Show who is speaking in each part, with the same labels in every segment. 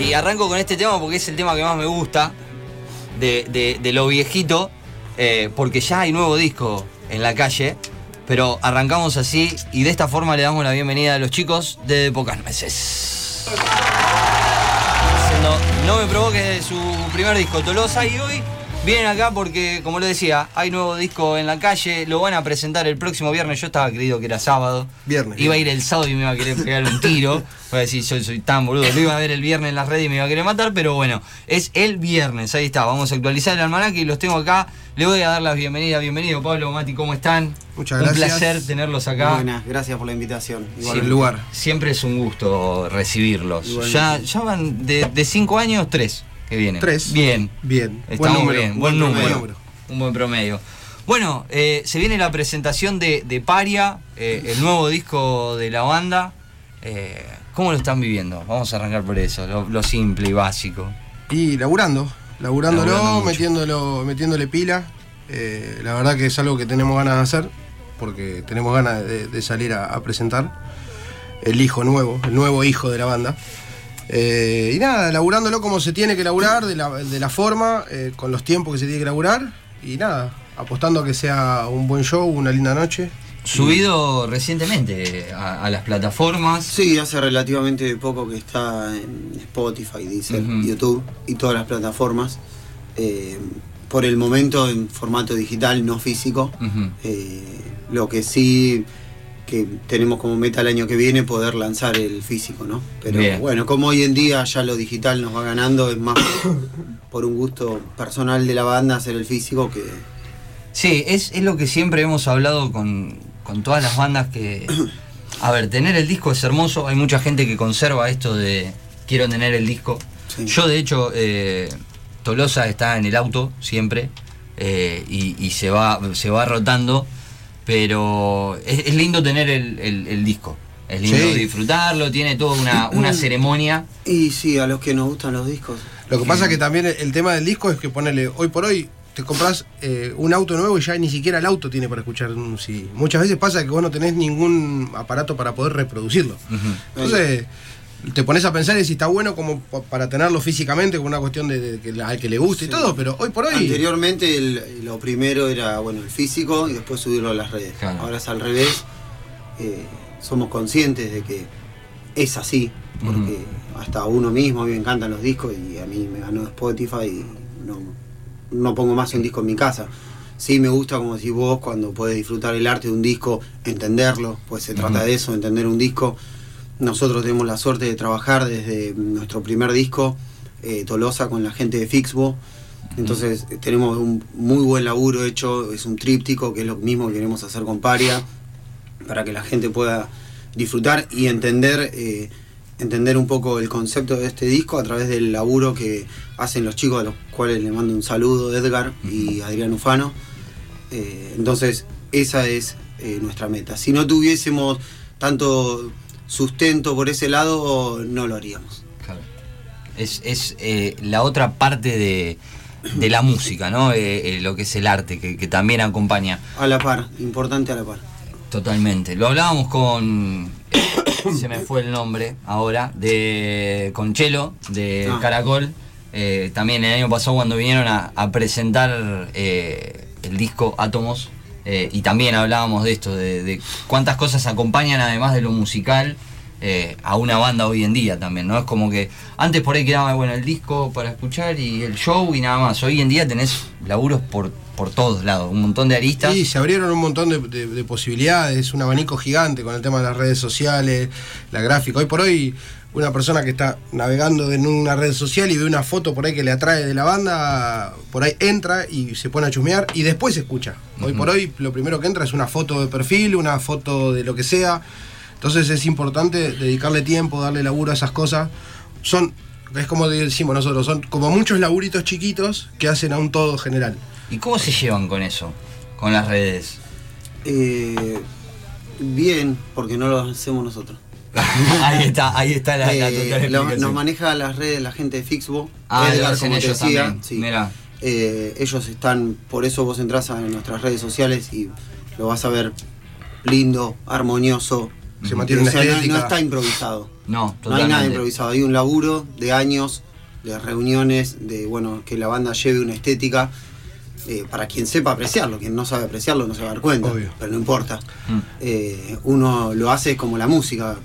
Speaker 1: Y arranco con este tema porque es el tema que más me gusta de, de- de lo viejito, eh, porque ya hay nuevo disco en la calle. Pero arrancamos así y de esta forma le damos la bienvenida a los chicos de Pocas Nueces. Haciendo No me provoque de su primer disco Tolosa y hoy vienen acá porque, como les decía, hay nuevo disco en la calle, lo van a presentar el próximo viernes. Yo estaba creído que era sábado.
Speaker 2: Viernes,
Speaker 1: Iba a ir el sábado y me iba a querer pegar un tiro. Voy a decir, yo soy tan boludo. Lo iba a ver el viernes en las redes y me iba a querer matar, pero bueno, es el viernes. Ahí está, vamos a actualizar el almanaque y los tengo acá. Le voy a dar las bienvenidas. Bienvenido, Pablo, Mati, ¿cómo están?
Speaker 2: Muchas
Speaker 1: un
Speaker 2: gracias.
Speaker 1: placer tenerlos acá.
Speaker 3: Buenas, gracias por la invitación.
Speaker 2: Igual el lugar.
Speaker 1: Siempre es un gusto recibirlos.
Speaker 3: Igualmente.
Speaker 1: Ya, ya van de, de cinco años, tres que.
Speaker 2: Tres.
Speaker 1: Bien.
Speaker 2: Bien.
Speaker 1: Estamos bien, buen, número.
Speaker 2: número.
Speaker 1: Un buen promedio. Bueno, eh, se viene la presentación de, de Paria, eh, el nuevo disco de la banda. Eh, ¿Cómo lo están viviendo? Vamos a arrancar por eso, lo, lo simple y básico.
Speaker 2: Y laburando, laburándolo,
Speaker 1: Laburando
Speaker 2: metiéndolo, metiéndole pila. La verdad que es algo que tenemos ganas de hacer, porque tenemos ganas de, de salir a, a presentar el hijo nuevo, el nuevo hijo de la banda. Eh, y nada, laburándolo como se tiene que laburar, de la, de la forma, eh, con los tiempos que se tiene que laburar. Y nada, apostando a que sea un buen show, una linda noche.
Speaker 1: Subido recientemente a, a las plataformas.
Speaker 3: Sí, hace relativamente poco que está en Spotify, Deezer. YouTube y todas las plataformas. Eh, por el momento en formato digital, no físico. Eh, lo que sí que tenemos como meta el año que viene poder lanzar el físico, ¿no? Pero
Speaker 1: Bien.
Speaker 3: bueno, como hoy en día ya lo digital nos va ganando, es más por un gusto personal de la banda hacer el físico que
Speaker 1: Sí, es, es lo que siempre hemos hablado con, con todas las bandas que... A ver, tener el disco es hermoso, hay mucha gente que conserva esto de quiero tener el disco.
Speaker 3: Sí.
Speaker 1: Yo de hecho, eh, Tolosa está en el auto siempre eh, y, y se, va, se va rotando, pero es, es lindo tener el, el- el disco. Es lindo
Speaker 2: Sí.
Speaker 1: disfrutarlo, tiene toda una, una ceremonia.
Speaker 3: Y sí, a los que nos gustan los discos.
Speaker 2: Lo que pasa que también el- tema del disco es que ponele, hoy por hoy te compras eh, un auto nuevo y ya ni siquiera el auto tiene para escuchar un CD. Muchas veces pasa que vos no tenés ningún aparato para poder reproducirlo. Entonces te pones a pensar y si está bueno como pa- para tenerlo físicamente, como una cuestión de, de que al que le guste y
Speaker 3: Sí.
Speaker 2: todo, pero hoy por hoy...
Speaker 3: Anteriormente el- lo primero era bueno el físico y después subirlo a las redes.
Speaker 1: Claro.
Speaker 3: Ahora es al revés. Eh, somos conscientes de que es así, porque hasta uno mismo, a mí me encantan los discos y a mí me ganó Spotify y no, no pongo más un disco en mi casa. Sí me gusta, como decís vos, cuando puedes disfrutar el arte de un disco, entenderlo, pues se trata
Speaker 1: Ujú.
Speaker 3: de eso, entender un disco. Nosotros tenemos la suerte de trabajar desde nuestro primer disco, eh, Tolosa, con la gente de Fixbo. Entonces tenemos un muy buen laburo hecho, es un tríptico, que es lo mismo que queremos hacer con Paria, para que la gente pueda disfrutar y entender, eh, entender un poco el concepto de este disco a través del laburo que hacen los chicos, a los cuales le mando un saludo, Edgar y Adrián Ufano. Eh, entonces, esa es eh, nuestra meta. Si no tuviésemos tanto sustento por ese lado, no lo haríamos.
Speaker 1: Claro. Es, es eh, la otra parte de, de la música, ¿no? Eh, eh, lo que es el arte, que, que también acompaña
Speaker 3: A la par, importante a la par.
Speaker 1: totalmente. Lo hablábamos con. se me fue el nombre ahora, de con Chelo, de
Speaker 3: Ah.
Speaker 1: Caracol. Eh, también el año pasado cuando vinieron a, a presentar el disco Átomos. Eh, y también hablábamos de esto, de, cuántas cosas acompañan además de lo musical eh, a una banda hoy en día también, ¿no? Es como que antes por ahí quedaba bueno el disco para escuchar y el show y nada más. Hoy en día tenés laburos por, por todos lados, un montón de aristas.
Speaker 2: Y se abrieron un montón de posibilidades, un abanico gigante con el tema de las redes sociales, la gráfica. Hoy por hoy, una persona que está navegando en una red social y ve una foto por ahí que le atrae de la banda, por ahí entra y se pone a chusmear y después escucha. Hoy por hoy, lo primero que entra es una foto de perfil, una foto de lo que sea. Entonces es importante dedicarle tiempo, darle laburo a esas cosas. Son, es como decimos nosotros, son como muchos laburitos chiquitos que hacen a un todo general.
Speaker 1: ¿Y cómo se llevan con eso? Con las redes.
Speaker 3: Eh, bien, porque no lo hacemos nosotros.
Speaker 1: ahí está, ahí está la, la
Speaker 3: Eh,
Speaker 1: total
Speaker 3: lo-
Speaker 1: explicación.
Speaker 3: nos maneja las redes la gente de Fixbo.
Speaker 1: Ah,
Speaker 3: Edgar, como te
Speaker 1: ellos
Speaker 3: decía,
Speaker 1: también.
Speaker 3: sí.
Speaker 1: Mirá.
Speaker 3: Eh, ellos están, por eso vos entras a nuestras redes sociales y lo vas a ver lindo, armonioso,
Speaker 2: se mantiene una
Speaker 3: O sea, no-
Speaker 2: estética.
Speaker 3: no, está improvisado.
Speaker 1: No,
Speaker 3: No hay
Speaker 1: totalmente.
Speaker 3: nada improvisado. Hay un laburo de años, de reuniones, de bueno, que la banda lleve una estética. eh, para quien sepa apreciarlo, quien no sabe apreciarlo no se va a dar cuenta,
Speaker 2: Obvio.
Speaker 3: pero no importa.
Speaker 1: Mm.
Speaker 3: Eh, uno lo hace como la música,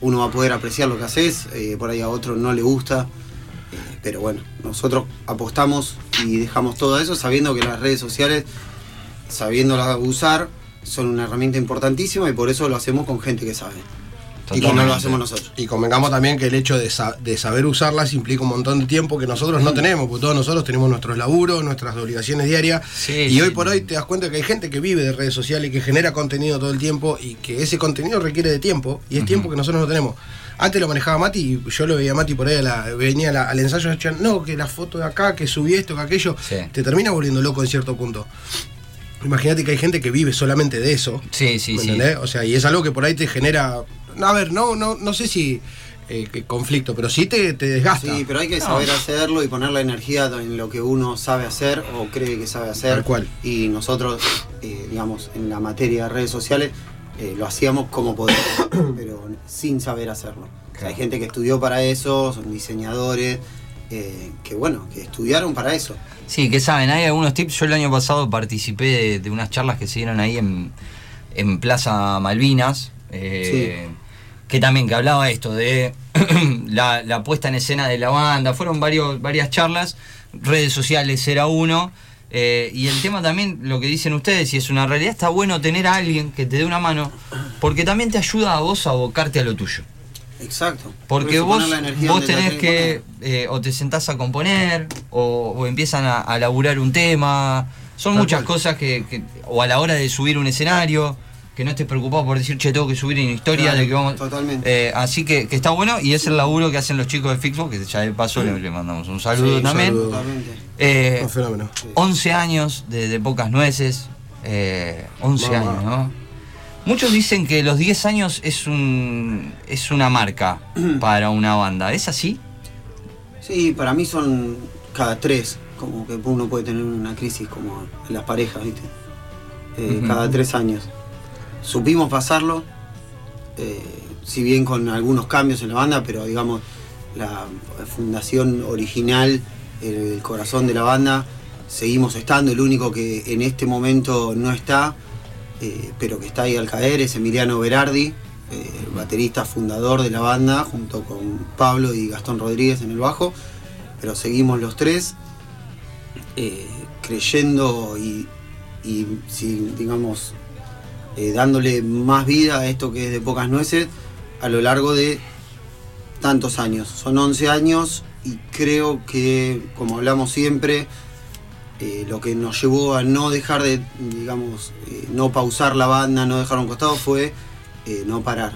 Speaker 3: uno va a poder apreciar lo que haces, eh, por ahí a otro no le gusta, eh, pero bueno, nosotros apostamos y dejamos todo eso sabiendo que las redes sociales, sabiéndolas usar, son una herramienta importantísima y por eso lo hacemos con gente que sabe. Y que no lo hacemos nosotros.
Speaker 2: Y convengamos también que el hecho de, sa- de saber usarlas implica un montón de tiempo que nosotros no tenemos, porque todos nosotros tenemos nuestros laburos, nuestras obligaciones diarias.
Speaker 1: Sí,
Speaker 2: y
Speaker 1: sí.
Speaker 2: hoy por hoy te das cuenta que hay gente que vive de redes sociales y que genera contenido todo el tiempo y que ese contenido requiere de tiempo y es tiempo que nosotros no tenemos. Antes lo manejaba Mati y yo lo veía a Mati por ahí, a la- venía a la- al ensayo y decían, no, que la foto de acá, que subí esto, que aquello,
Speaker 1: Sí.
Speaker 2: te termina volviendo loco en cierto punto. Imagínate que hay gente que vive solamente de eso.
Speaker 1: Sí, sí,
Speaker 2: ¿Me
Speaker 1: sí.
Speaker 2: entendés? O sea, y es algo que por ahí te genera. A ver, no, no, no sé si eh, conflicto, pero sí te, te desgasta.
Speaker 3: Sí, pero hay que
Speaker 1: No.
Speaker 3: saber hacerlo y poner la energía en lo que uno sabe hacer o cree que sabe hacer.
Speaker 2: Tal cual.
Speaker 3: Y nosotros, eh, digamos, en la materia de redes sociales, eh, lo hacíamos como podíamos, pero sin saber hacerlo. O sea, hay gente que estudió para eso, son diseñadores, eh, que bueno, que estudiaron para eso.
Speaker 1: Sí, que saben, hay algunos tips. Yo el año pasado participé de, de unas charlas que se dieron ahí en, en Plaza Malvinas. eh, Que también que hablaba esto de la, la puesta en escena de la banda. Fueron varios, varias charlas. Redes sociales era uno. eh, y el tema también, lo que dicen ustedes, y es una realidad, está bueno tener a alguien que te dé una mano, porque también te ayuda a vos a abocarte a lo tuyo.
Speaker 3: Exacto.
Speaker 1: Porque
Speaker 3: Por
Speaker 1: vos, vos tenés que, eh, o te sentás a componer, o, o empiezan a, a laburar un tema. Son
Speaker 2: Tal
Speaker 1: muchas
Speaker 2: cual.
Speaker 1: cosas que, que- o a la hora de subir un escenario, que no estés preocupado por decir, che, tengo que subir en historia
Speaker 3: Claro,
Speaker 1: de que vamos.
Speaker 3: totalmente.
Speaker 1: Eh, así que, que está bueno y es el laburo que hacen los chicos de Fixbox, que ya de paso le, le mandamos un saludo
Speaker 3: Sí, un
Speaker 1: también.
Speaker 2: saludo.
Speaker 3: Totalmente.
Speaker 1: Eh,
Speaker 2: Un fenómeno.
Speaker 1: 11 años de, de pocas nueces. eh, 11
Speaker 2: Mamá.
Speaker 1: años, ¿no? Muchos dicen que los 10 años es un es una marca para una banda. ¿Es así?
Speaker 3: Sí, para mí son cada tres, como que uno puede tener una crisis como en las parejas, ¿viste? Eh. Cada tres años. Supimos pasarlo, eh, si bien con algunos cambios en la banda, pero digamos, la fundación original, el, corazón de la banda, seguimos estando. El único que en este momento no está, eh, pero que está ahí al caer, es Emiliano Berardi, eh, el baterista fundador de la banda, junto con Pablo y Gastón Rodríguez en el bajo. Pero seguimos los tres eh, creyendo y, y, digamos, eh, dándole más vida a esto que es de pocas nueces a lo largo de tantos años. Son 11 años y creo que, como hablamos siempre, eh, lo que nos llevó a no dejar de, digamos, eh, no pausar la banda, no dejar un costado, fue eh, no parar.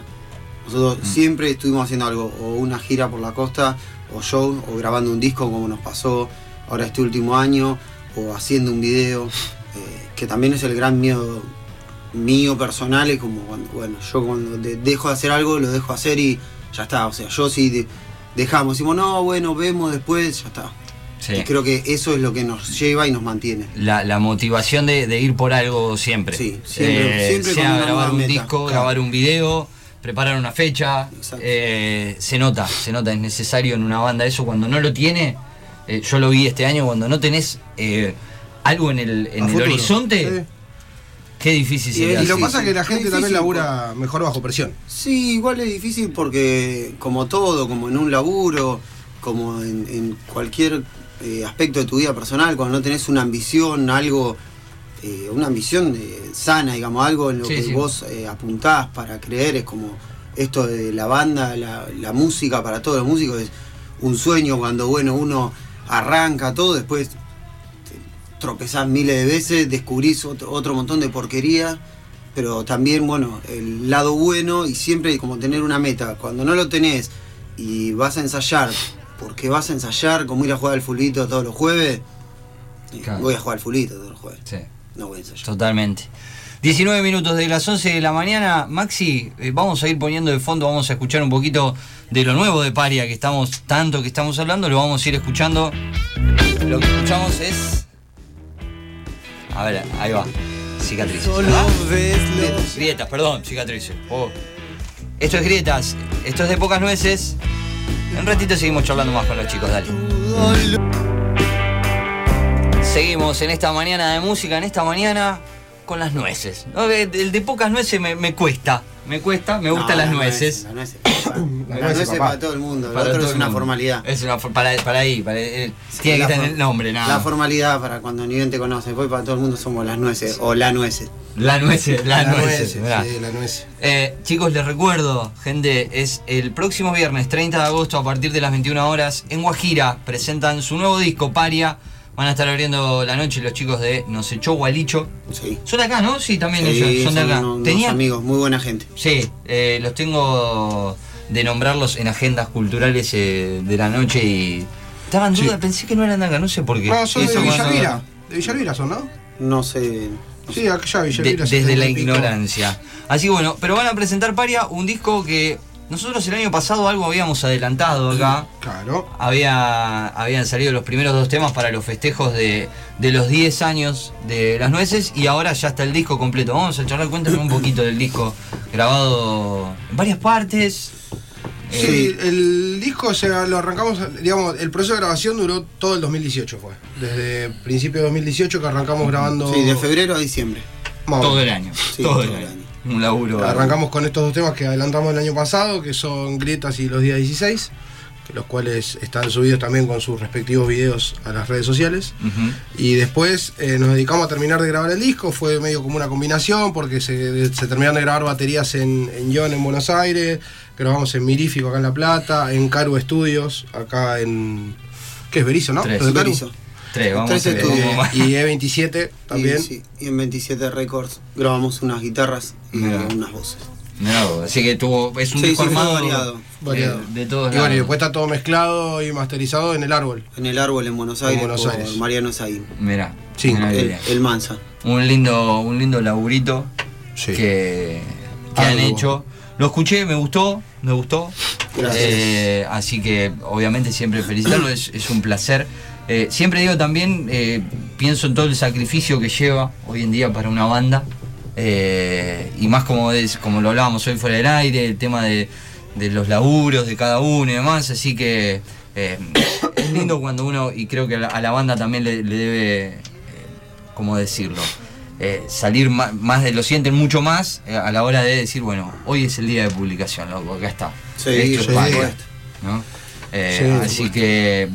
Speaker 3: Nosotros siempre estuvimos haciendo algo, o una gira por la costa, o show, o grabando un disco como nos pasó ahora este último año, o haciendo un video, que también es el gran miedo mío personal, es como cuando, bueno, yo cuando de- dejo de hacer algo, lo dejo hacer y ya está. O sea, yo sí de- dejamos, decimos, no, bueno, vemos después, ya está.
Speaker 1: Sí.
Speaker 3: Y creo que eso es lo que nos lleva y nos mantiene.
Speaker 1: La, la motivación de, de ir por algo siempre.
Speaker 3: Sí, siempre- siempre
Speaker 1: sea
Speaker 3: con una
Speaker 1: grabar un
Speaker 3: meta.
Speaker 1: disco,
Speaker 3: Claro.
Speaker 1: grabar un video, preparar una fecha. Eh, se nota, se nota, es necesario en una banda eso. Cuando no lo tiene, eh, yo lo vi este año, cuando no tenés eh, algo en el, en horizonte. Qué difícil
Speaker 3: Y
Speaker 1: se te
Speaker 3: es-
Speaker 2: Y lo que
Speaker 3: Sí,
Speaker 2: pasa es
Speaker 3: sí.
Speaker 2: que la gente también labura mejor bajo presión.
Speaker 3: Sí, igual es difícil porque como todo, como en un laburo, como en, en cualquier eh, aspecto de tu vida personal, cuando no tenés una ambición, algo, eh, una ambición eh, sana, digamos, algo en lo
Speaker 1: Sí,
Speaker 3: que
Speaker 1: sí.
Speaker 3: vos eh, apuntás para creer, es como esto de la banda, la, la música para todos los músicos es un sueño cuando bueno uno arranca todo, después tropezás miles de veces, descubrís otro, otro montón de porquería, pero también, bueno, el lado bueno y siempre como tener una meta. Cuando no lo tenés y vas a ensayar, porque vas a ensayar como ir a jugar al fulito todos los jueves, eh,
Speaker 1: Claro.
Speaker 3: voy a jugar al fulito todos los jueves,
Speaker 1: Sí.
Speaker 3: no voy a ensayar.
Speaker 1: Totalmente. 19 minutos de las 11 de la mañana. Maxi, eh, vamos a ir poniendo de fondo, vamos a escuchar un poquito de lo nuevo de Paria que estamos, tanto que estamos hablando, lo vamos a ir escuchando. Lo que escuchamos es. A ver, ahí va. Cicatrices. grietas, perdón, cicatrices. Oh. Esto es Grietas, esto es de pocas nueces. En un ratito seguimos charlando más con los chicos, dale. Seguimos en esta mañana de música, en esta mañana con las nueces. ¿no? El el de pocas nueces me, me cuesta, me cuesta, me gustan
Speaker 3: No,
Speaker 1: las
Speaker 3: la
Speaker 1: nueces.
Speaker 3: La nuez,
Speaker 2: La
Speaker 3: la
Speaker 2: nuez,
Speaker 3: nuez es
Speaker 2: papá.
Speaker 3: para todo el mundo.
Speaker 1: Para
Speaker 3: otro
Speaker 1: todo
Speaker 3: es
Speaker 1: el
Speaker 3: una
Speaker 1: mundo.
Speaker 3: formalidad.
Speaker 1: Es una for- para, para ahí, para, eh, tiene que
Speaker 3: La
Speaker 1: estar en el nombre, nada.
Speaker 3: La formalidad para cuando ni bien te conoce. Después para todo el mundo somos las nueces o la nueces.
Speaker 1: La nueces, la, nueces.
Speaker 2: nuez,
Speaker 1: mirá.
Speaker 2: sí, la nuez.
Speaker 1: Eh, chicos, les recuerdo, gente, es el próximo viernes 30 de agosto a partir de las 21 horas en Guajira. Presentan su nuevo disco, Paria. Van a estar abriendo la noche los chicos de Nos echó Gualicho.
Speaker 3: Sí.
Speaker 1: Son de acá, ¿no? Sí, también
Speaker 3: Sí,
Speaker 1: ellos son de acá. Tenía-
Speaker 3: amigos, muy buena gente.
Speaker 1: Sí, eh, los tengo de nombrarlos en agendas culturales eh, de la noche y. Estaba en duda,
Speaker 2: Sí.
Speaker 1: pensé que no eran de acá, no sé por qué.
Speaker 2: No, son de
Speaker 1: cuando-
Speaker 2: Villalvira. De Villalvira son, ¿no?
Speaker 3: No sé.
Speaker 2: Sí, acá
Speaker 1: de-
Speaker 2: Villalvira.
Speaker 1: desde la
Speaker 2: 70 y pico.
Speaker 1: ignorancia. Así bueno, pero van a presentar Paria, un disco que nosotros el año pasado algo habíamos adelantado acá.
Speaker 2: Claro.
Speaker 1: Había, habían salido los primeros dos temas para los festejos de, de los 10 años de las nueces y ahora ya está el disco completo. Vamos a charlar, cuéntame un poquito del disco grabado en varias partes.
Speaker 2: Sí,
Speaker 1: Eh,
Speaker 2: el disco o sea, lo arrancamos, digamos, el proceso de grabación duró todo el 2018 fue. Desde principio de 2018 que arrancamos grabando.
Speaker 3: Sí, de febrero a diciembre.
Speaker 2: Más
Speaker 1: todo el año.
Speaker 3: Sí,
Speaker 1: todo,
Speaker 3: todo
Speaker 1: el
Speaker 3: el
Speaker 1: año.
Speaker 3: año.
Speaker 1: Un laburo.
Speaker 2: Arrancamos con estos dos temas que adelantamos el año pasado, que son Grietas y los días 16, que los cuales están subidos también con sus respectivos videos a las redes sociales. Y después eh, nos dedicamos a terminar de grabar el disco, fue medio como una combinación, porque se, se terminaron de grabar baterías en, en John en Buenos Aires, grabamos en Mirífico acá en La Plata, en Caru Studios, acá en... ¿Qué es Berizo, no?
Speaker 1: Tres. Tres, vamos a
Speaker 2: Y E27 también.
Speaker 3: Y, sí, y en 27 Records grabamos unas guitarras y unas voces.
Speaker 1: Así que tuvo, es un
Speaker 3: Sí,
Speaker 1: disco
Speaker 3: sí, fue
Speaker 1: armado
Speaker 3: variado.
Speaker 2: Variado.
Speaker 1: De, de todos
Speaker 2: Y bueno, y
Speaker 1: lados.
Speaker 2: después está todo mezclado y masterizado en el árbol.
Speaker 3: En el árbol en Buenos
Speaker 2: En
Speaker 3: Aires
Speaker 2: Buenos
Speaker 3: por
Speaker 2: Aires.
Speaker 3: Mariano Saín.
Speaker 1: Mirá,
Speaker 2: Sí,
Speaker 3: El, Mansa.
Speaker 1: un lindo, un lindo laburito
Speaker 2: Sí.
Speaker 1: que, que han hecho. Lo escuché, me gustó, me gustó.
Speaker 3: Gracias.
Speaker 1: Eh, así que obviamente siempre felicitarlo, es, es un placer. Eh, siempre digo también, eh, pienso en todo el sacrificio que lleva hoy en día para una banda. eh, y más como, es, como lo hablábamos hoy fuera del aire, el tema de, de los laburos de cada uno y demás. Así que es lindo cuando uno, y creo que a la, a la banda también le, le debe, ¿cómo decirlo? Eh, salir ma- más, de lo sienten mucho más eh, a la hora de decir, bueno, hoy es el día de publicación, loco, acá está.
Speaker 3: Sí,
Speaker 1: Esto es. Eh,
Speaker 2: Sí,
Speaker 1: así que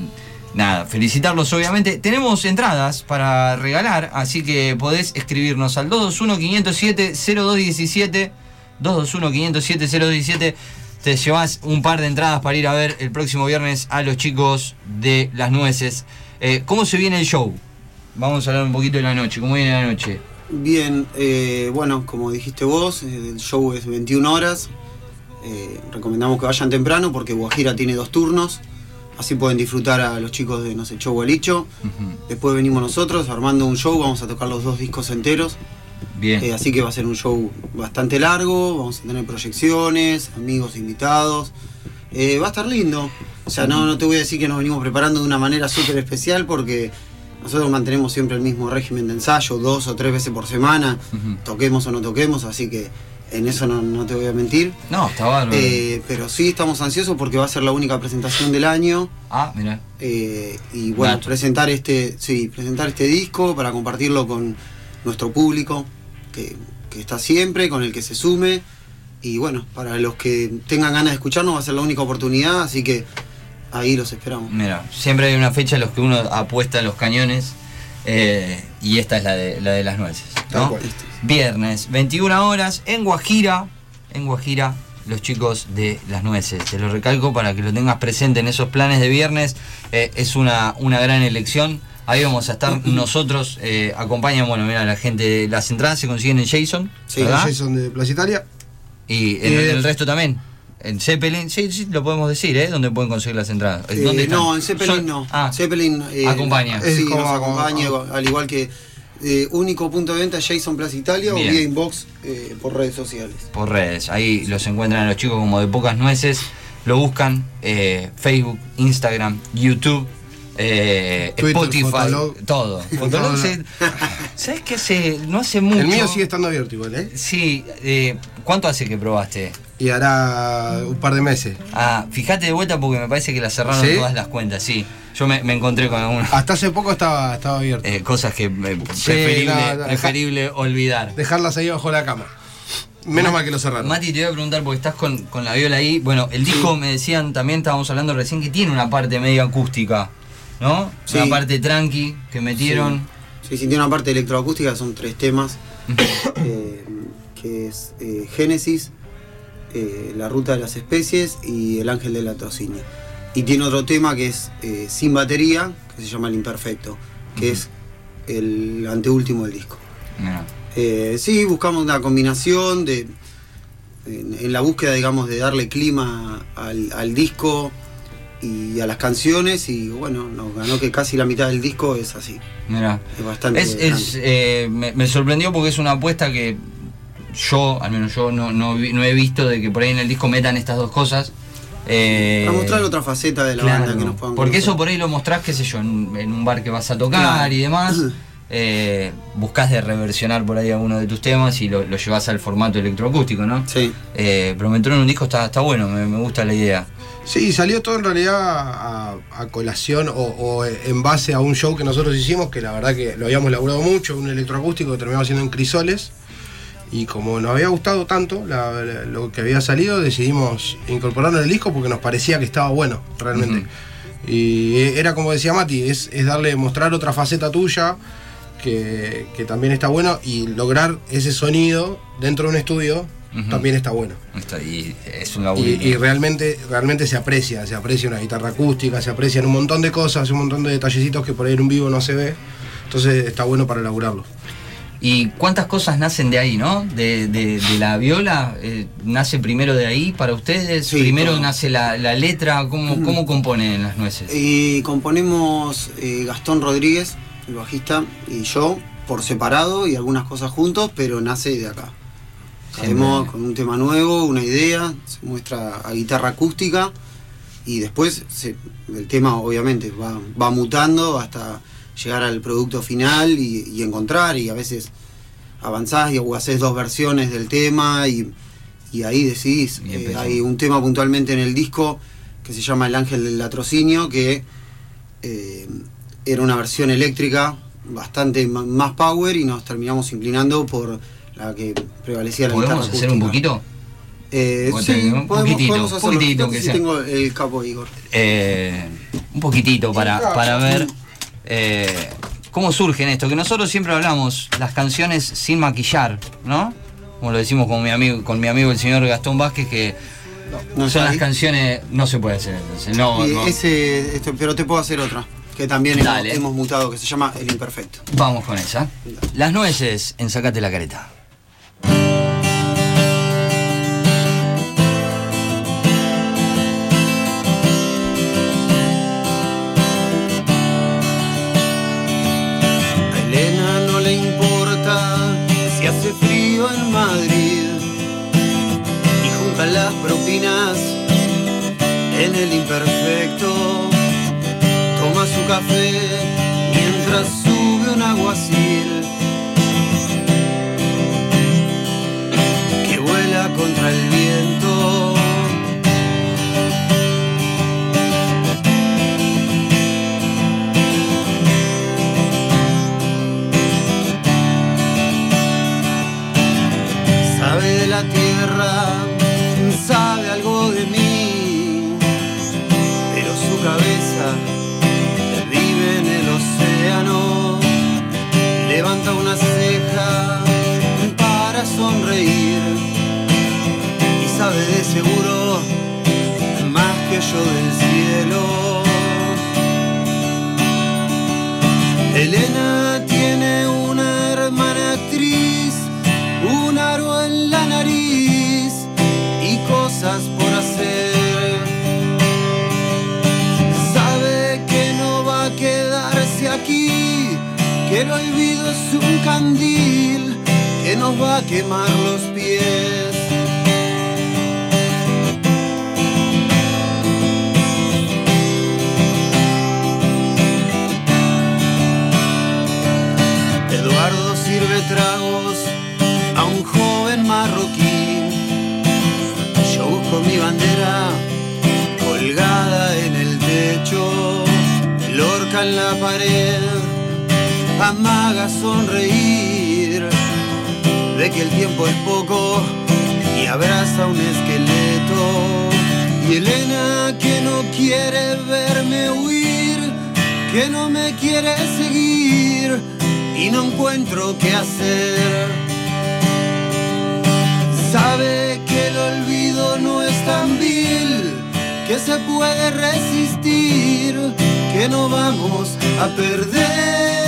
Speaker 1: nada, felicitarlos obviamente. Tenemos entradas para regalar, así que podés escribirnos al 221-507-0217. 221-507-0217. Te llevas un par de entradas para ir a ver el próximo viernes a los chicos de las nueces. Eh, ¿Cómo se viene el show? Vamos a hablar un poquito de la noche. ¿Cómo viene la noche?
Speaker 3: Bien, eh, bueno, como dijiste vos, eh, el show es 21 horas. Recomendamos que vayan temprano porque Guajira tiene dos turnos. Así pueden disfrutar a los chicos de No sé, Show Gualicho. Después venimos nosotros armando un show, vamos a tocar los dos discos enteros.
Speaker 1: Bien.
Speaker 3: Eh, así que va a ser un show bastante largo, vamos a tener proyecciones, amigos invitados. Eh, va a estar lindo. O sea, no, no te voy a decir que nos venimos preparando de una manera súper especial porque nosotros mantenemos siempre el mismo régimen de ensayo, dos o tres veces por semana, toquemos o no toquemos, así que en eso no, no te voy a mentir.
Speaker 1: No, está bárbaro.
Speaker 3: Eh, pero sí estamos ansiosos porque va a ser la única presentación del año.
Speaker 1: ah, mira.
Speaker 3: Eh, y bueno, presentar este, sí, presentar este disco para compartirlo con nuestro público, que, que está siempre, con el que se sume. Y bueno, para los que tengan ganas de escucharnos va a ser la única oportunidad, así que ahí los esperamos.
Speaker 1: Mira, siempre hay una fecha en los que uno apuesta los cañones eh, y esta es la de, la de las nueces. Viernes, 21 horas, en Guajira, en Guajira, los chicos de las nueces. Te lo recalco para que lo tengas presente en esos planes de viernes. eh, es una, una gran elección. Ahí vamos a estar nosotros, eh, acompañan, bueno, mira, la gente, las entradas se consiguen en Jason,
Speaker 3: Sí,
Speaker 1: ¿verdad?
Speaker 2: Jason de Plaza Italia.
Speaker 1: Y en,
Speaker 2: Eh,
Speaker 1: el resto también. En Zeppelin, sí, sí, lo podemos decir, ¿eh? ¿Dónde pueden conseguir las entradas?
Speaker 3: Eh, no, en Zeppelin
Speaker 1: Son-
Speaker 3: no.
Speaker 1: Ah,
Speaker 3: Zeppelin eh,
Speaker 1: Acompaña.
Speaker 3: Sí,
Speaker 2: Es como-
Speaker 3: nos acompaña,
Speaker 2: como-
Speaker 3: al igual que eh, único punto de venta Jason Plaza Italia
Speaker 1: Bien.
Speaker 3: o vía inbox eh, por redes sociales.
Speaker 1: por redes. Ahí los encuentran a los chicos como de pocas nueces. Lo buscan eh, Facebook, Instagram, YouTube, eh,
Speaker 2: Twitter,
Speaker 1: Spotify,
Speaker 2: Fotolog.
Speaker 1: todo. Fotolog se- ¿Sabes qué hace? No hace mucho.
Speaker 2: El mío sigue estando abierto igual, ¿eh?
Speaker 1: Sí, eh, ¿cuánto hace que probaste?
Speaker 2: Y hará un par de meses.
Speaker 1: Ah, fíjate de vuelta porque me parece que la cerraron
Speaker 2: ¿Sí?
Speaker 1: todas las cuentas, sí. Yo me, me encontré con algunas
Speaker 2: Hasta hace poco estaba, estaba abierto.
Speaker 1: eh, cosas que eh, preferible,
Speaker 2: no, no,
Speaker 1: preferible olvidar.
Speaker 2: Dejarlas ahí bajo la cama. Menos mal que lo cerraron.
Speaker 1: Mati, te voy a preguntar porque estás con, con la viola ahí. Bueno, el disco me decían, también estábamos hablando recién, que tiene una parte medio acústica, ¿no?
Speaker 3: Sí.
Speaker 1: Una parte tranqui que metieron.
Speaker 3: Sí, sí, tiene una parte electroacústica, son tres temas, eh, que es eh, Génesis, eh, La Ruta de las Especies y El Ángel de la Tocina. Y tiene otro tema que es eh, sin batería, que se llama El Imperfecto, que es el anteúltimo del disco. Eh, sí, buscamos una combinación de. En, en la búsqueda, digamos, de darle clima al, al disco y a las canciones, y bueno, nos ganó que casi la mitad del disco es así. Es bastante.
Speaker 1: Es, es, me, me sorprendió porque es una apuesta que yo, al menos yo, no, no, he visto de que por ahí en el disco metan estas dos cosas. Eh,
Speaker 3: Para mostrar otra faceta de la
Speaker 1: claro,
Speaker 3: banda que nos puedan
Speaker 1: Porque
Speaker 3: conocer.
Speaker 1: eso por ahí lo mostrás, qué sé yo, en, en un bar que vas a tocar
Speaker 3: Claro.
Speaker 1: y demás. Eh, buscás de reversionar por ahí alguno de tus temas y lo, lo llevas al formato electroacústico, ¿no?
Speaker 3: Sí.
Speaker 1: Eh, pero meterlo en un disco está, está bueno, me, me gusta la idea.
Speaker 2: Sí, salió todo en realidad a, a colación o, o en base a un show que nosotros hicimos, que la verdad que lo habíamos laburado mucho, un electroacústico que terminamos haciendo en Crisoles. Y como nos había gustado tanto la- la- lo que había salido, decidimos incorporarlo en el disco porque nos parecía que estaba bueno, realmente. Y era como decía Mati, es, es darle, mostrar otra faceta tuya, que, que también está bueno, y lograr ese sonido dentro de un estudio también está bueno.
Speaker 1: Y es un laburo.
Speaker 2: Y, y realmente, realmente se aprecia, se aprecia una guitarra acústica, se aprecian un montón de cosas, un montón de detallecitos que por ahí en un vivo no se ve. Entonces está bueno para elaborarlo.
Speaker 1: ¿Y cuántas cosas nacen de ahí, no? De, de- de la viola, eh, ¿nace primero de ahí para ustedes?
Speaker 3: Sí,
Speaker 1: ¿Primero
Speaker 3: todo.
Speaker 1: nace la, la letra? ¿Cómo, ¿Cómo componen las nueces?
Speaker 3: Componemos eh, Gastón Rodríguez, el bajista, y yo por separado y algunas cosas juntos, pero nace de acá.
Speaker 1: Siempre.
Speaker 3: con un tema nuevo, una idea, se muestra a guitarra acústica y después se- el tema obviamente va, va mutando hasta llegar al producto final y, y encontrar y a veces avanzás y o haces dos versiones del tema y, y ahí decidís.
Speaker 1: Y
Speaker 3: Eh, hay un tema puntualmente en el disco que se llama El Ángel del Latrocinio que eh, era una versión eléctrica bastante más power y nos terminamos inclinando por la que prevalecía la guitarra
Speaker 1: ¿Podemos hacer un poquito?
Speaker 3: Eh, sí,
Speaker 1: un
Speaker 3: podemos,
Speaker 1: poquitito,
Speaker 3: podemos
Speaker 1: un
Speaker 3: hacerlo.
Speaker 1: poquitito que
Speaker 3: si
Speaker 1: sea.
Speaker 3: tengo el capo Igor.
Speaker 1: Eh, un poquitito para, para ver eh, cómo surgen esto. Que nosotros siempre hablamos las canciones sin maquillar, ¿no? Como lo decimos con mi amigo, con mi amigo el señor Gastón Vázquez, que
Speaker 3: No
Speaker 1: son las canciones. No se puede hacer entonces. No,
Speaker 3: Y
Speaker 1: no.
Speaker 3: ese, este, pero te puedo hacer otra, que también hemos, hemos mutado, que se llama El Imperfecto.
Speaker 1: Vamos con esa. Las nueces en Sacate la Careta.
Speaker 3: Las propinas en el imperfecto. Toma su café mientras sube un aguacil que vuela contra el viento. el olvido es un candil que nos va a quemar los pies. Eduardo sirve tragos a un joven marroquí. Yo busco mi bandera colgada en el techo, Lorca en la pared amaga sonreír de que el tiempo es poco y abraza un esqueleto. Y Elena que no quiere verme huir, que no me quiere seguir y no encuentro qué hacer. Sabe que el olvido no es tan vil, que se puede resistir, que no vamos a perder.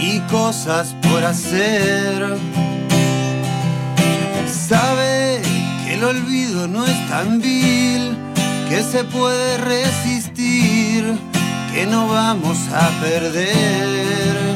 Speaker 3: Y cosas por hacer. Sabe que el olvido no es tan vil, que se puede resistir, que no vamos a perder.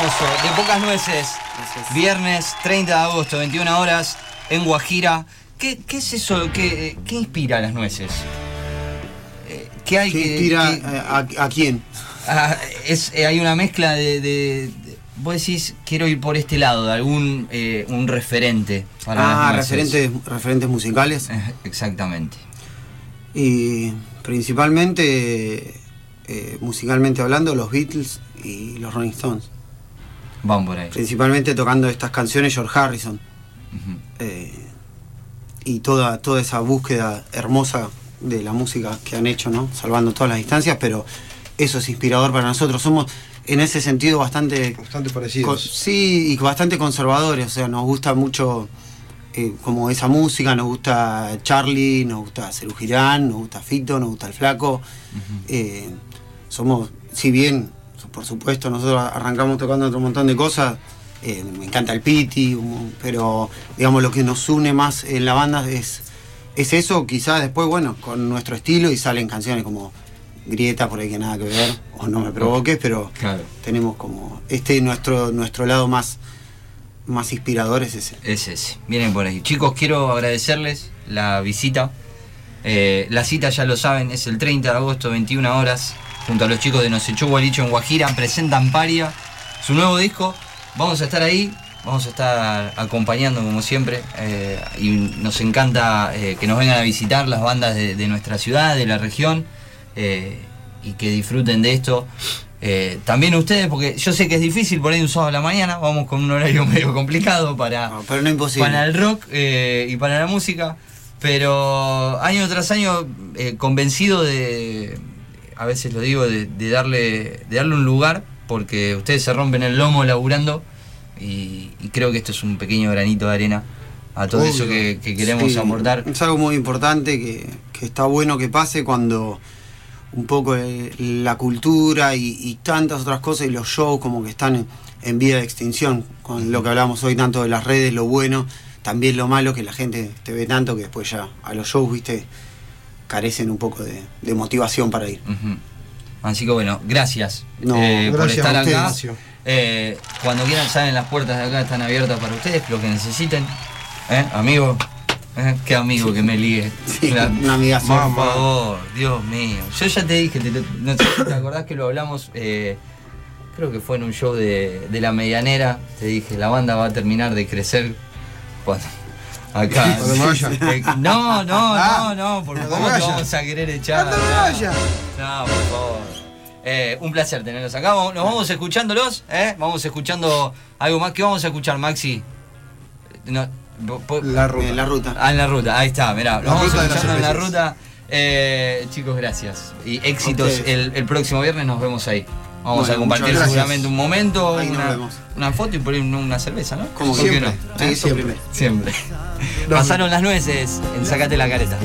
Speaker 1: Hermoso. De pocas nueces.
Speaker 3: Gracias.
Speaker 1: Viernes 30 de agosto, 21 horas, en Guajira. ¿Qué, qué es eso? ¿Qué, qué inspira a las nueces? Eh, ¿Qué hay
Speaker 3: ¿Qué inspira
Speaker 1: que-
Speaker 3: eh, a, a quién?
Speaker 1: Ah, es, eh, hay una mezcla de, de- de- Vos decís, quiero ir por este lado, de algún eh, un referente para
Speaker 3: Ah,
Speaker 1: las
Speaker 3: referentes, referentes musicales.
Speaker 1: Eh, Exactamente.
Speaker 3: Y principalmente, eh, musicalmente hablando, los Beatles y los Rolling Stones.
Speaker 1: Van por ahí.
Speaker 3: Principalmente tocando estas canciones George Harrison. Eh, y toda, toda esa búsqueda hermosa de la música que han hecho, ¿no? Salvando todas las distancias, pero eso es inspirador para nosotros. Somos en ese sentido bastante
Speaker 2: Bastante parecidos.
Speaker 3: Sí, y bastante conservadores, o sea, nos gusta mucho eh, como esa música, nos gusta Charlie, nos gusta Cerú Girán, nos gusta Fito, nos gusta El Flaco. Eh, somos, si bien, por supuesto, nosotros arrancamos tocando otro montón de cosas, eh, me encanta el Piti, pero digamos lo que nos une más en la banda es, es eso, quizás después, bueno, con nuestro estilo y salen canciones como Grieta, por ahí que nada que ver, o No me provoques, pero
Speaker 1: Claro.
Speaker 3: tenemos como este nuestro nuestro lado más más inspirador es ese
Speaker 1: Es ese. Vienen por ahí. Chicos, quiero agradecerles la visita. Eh, la cita, ya lo saben, es el 30 de agosto, 21 horas, junto a los chicos de Nos Echó Gualicho en Guajira. Presentan Paria, su nuevo disco. Vamos a estar ahí, vamos a estar acompañando como siempre. eh, y nos encanta eh, que nos vengan a visitar las bandas de, de nuestra ciudad, de la región, eh, y que disfruten de esto. También ustedes, porque yo sé que es difícil por ahí un sábado a la mañana, vamos con un horario medio complicado para,
Speaker 3: No, pero no imposible
Speaker 1: para el rock y para la música, pero año tras año convencido de, a veces lo digo, de, de darle, de darle un lugar, porque ustedes se rompen el lomo laburando y, y creo que esto es un pequeño granito de arena a todo
Speaker 2: Obvio.
Speaker 1: eso que, que queremos
Speaker 3: Sí, es algo muy importante que, que está bueno que pase cuando un poco eh, la cultura y, y tantas otras cosas y los shows como que están en, en vía de extinción con lo que hablamos hoy tanto de las redes lo bueno también lo malo que la gente te ve tanto que después ya a los shows viste carecen un poco de, de motivación para ir.
Speaker 1: Así que bueno, gracias,
Speaker 3: No,
Speaker 1: eh, por estar acá. Eh, cuando quieran saben las puertas de acá están abiertas para ustedes, lo que necesiten. ¿Eh? Amigo, ¿Eh? qué amigo que me ligue.
Speaker 3: Sí, un amigazo.
Speaker 1: Por favor, Dios mío. Yo ya te dije, te, no sé si te acordás que lo hablamos, eh, creo que fue en un show de, de la medianera. Te dije, la banda va a terminar de crecer cuando. Acá. Eh, No, no,
Speaker 2: Ah,
Speaker 1: no, no, porque ¿cómo te vamos a querer echar? No. por favor. Eh, un placer tenerlos acá. Nos vamos escuchándolos, ¿eh? Vamos escuchando algo más. ¿Qué vamos a escuchar, Maxi? No,
Speaker 2: La ruta.
Speaker 3: en la ruta
Speaker 1: Ah, en la ruta, ahí está, mirá. Nos
Speaker 2: La
Speaker 1: vamos escuchando en la ruta. Eh, chicos, gracias. Y éxitos el próximo viernes, nos vemos ahí. Vamos
Speaker 3: Bueno,
Speaker 1: a compartir seguramente un momento, una, foto y por ahí una cerveza, ¿no?
Speaker 3: como
Speaker 1: ¿Por qué
Speaker 3: siempre
Speaker 1: no?
Speaker 3: Sí, eso
Speaker 2: Siempre.
Speaker 1: Siempre. Pasaron las nueces en Sacate la Careta.